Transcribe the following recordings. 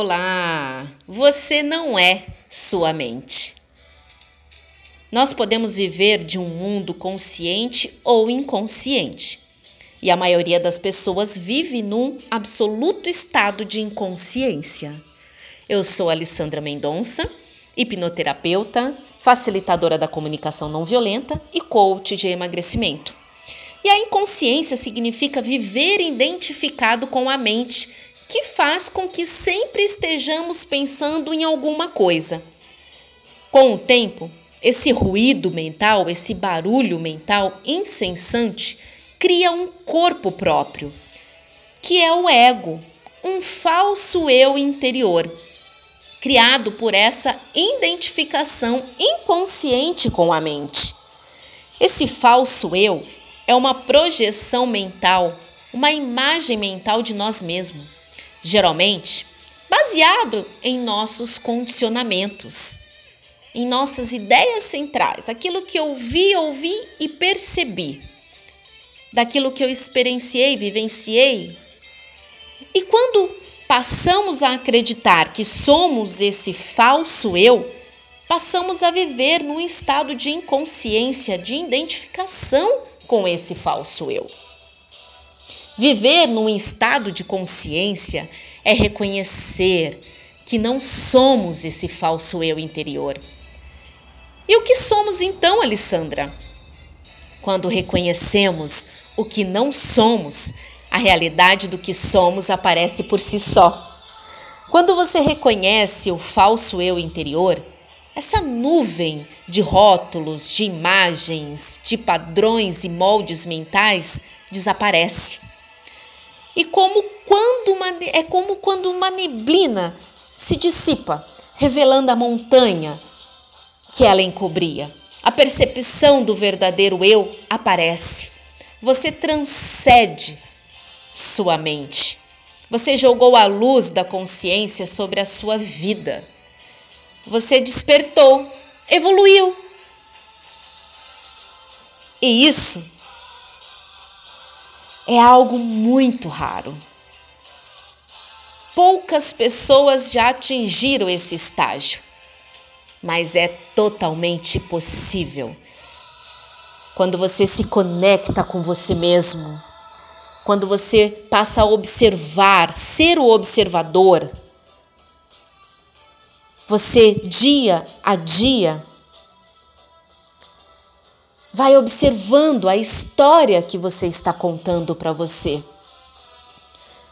Olá! Você não é sua mente. Nós podemos viver de um mundo consciente ou inconsciente. E a maioria das pessoas vive num absoluto estado de inconsciência. Eu sou Alessandra Mendonça, hipnoterapeuta, facilitadora da comunicação não violenta e coach de emagrecimento. E a inconsciência significa viver identificado com a mente que faz com que sempre estejamos pensando em alguma coisa. Com o tempo, esse ruído mental, esse barulho mental incessante, cria um corpo próprio, que é o ego, um falso eu interior, criado por essa identificação inconsciente com a mente. Esse falso eu é uma projeção mental, uma imagem mental de nós mesmos geralmente baseado em nossos condicionamentos, em nossas ideias centrais, aquilo que eu vi, ouvi e percebi, daquilo que eu experienciei, vivenciei. E quando passamos a acreditar que somos esse falso eu, passamos a viver num estado de inconsciência, de identificação com esse falso eu. Viver num estado de consciência é reconhecer que não somos esse falso eu interior. E o que somos então, Alessandra? Quando reconhecemos o que não somos, a realidade do que somos aparece por si só. Quando você reconhece o falso eu interior, essa nuvem de rótulos, de imagens, de padrões e moldes mentais desaparece. E como quando uma, é como quando uma neblina se dissipa, revelando a montanha que ela encobria. A percepção do verdadeiro eu aparece. Você transcende sua mente. Você jogou a luz da consciência sobre a sua vida. Você despertou, evoluiu. E isso é algo muito raro. Poucas pessoas já atingiram esse estágio, mas é totalmente possível. Quando você se conecta com você mesmo, quando você passa a observar, ser o observador, você dia a dia Vai observando a história que você está contando para você.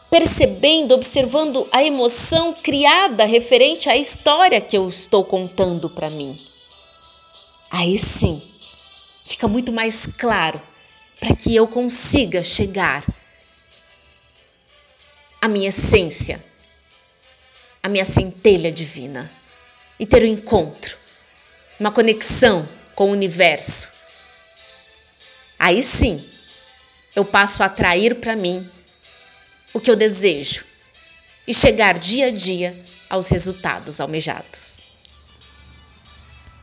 Percebendo, observando a emoção criada referente à história que eu estou contando para mim. Aí sim, fica muito mais claro para que eu consiga chegar à minha essência, à minha centelha divina e ter um encontro, uma conexão com o universo Aí sim, eu passo a atrair para mim o que eu desejo e chegar dia a dia aos resultados almejados.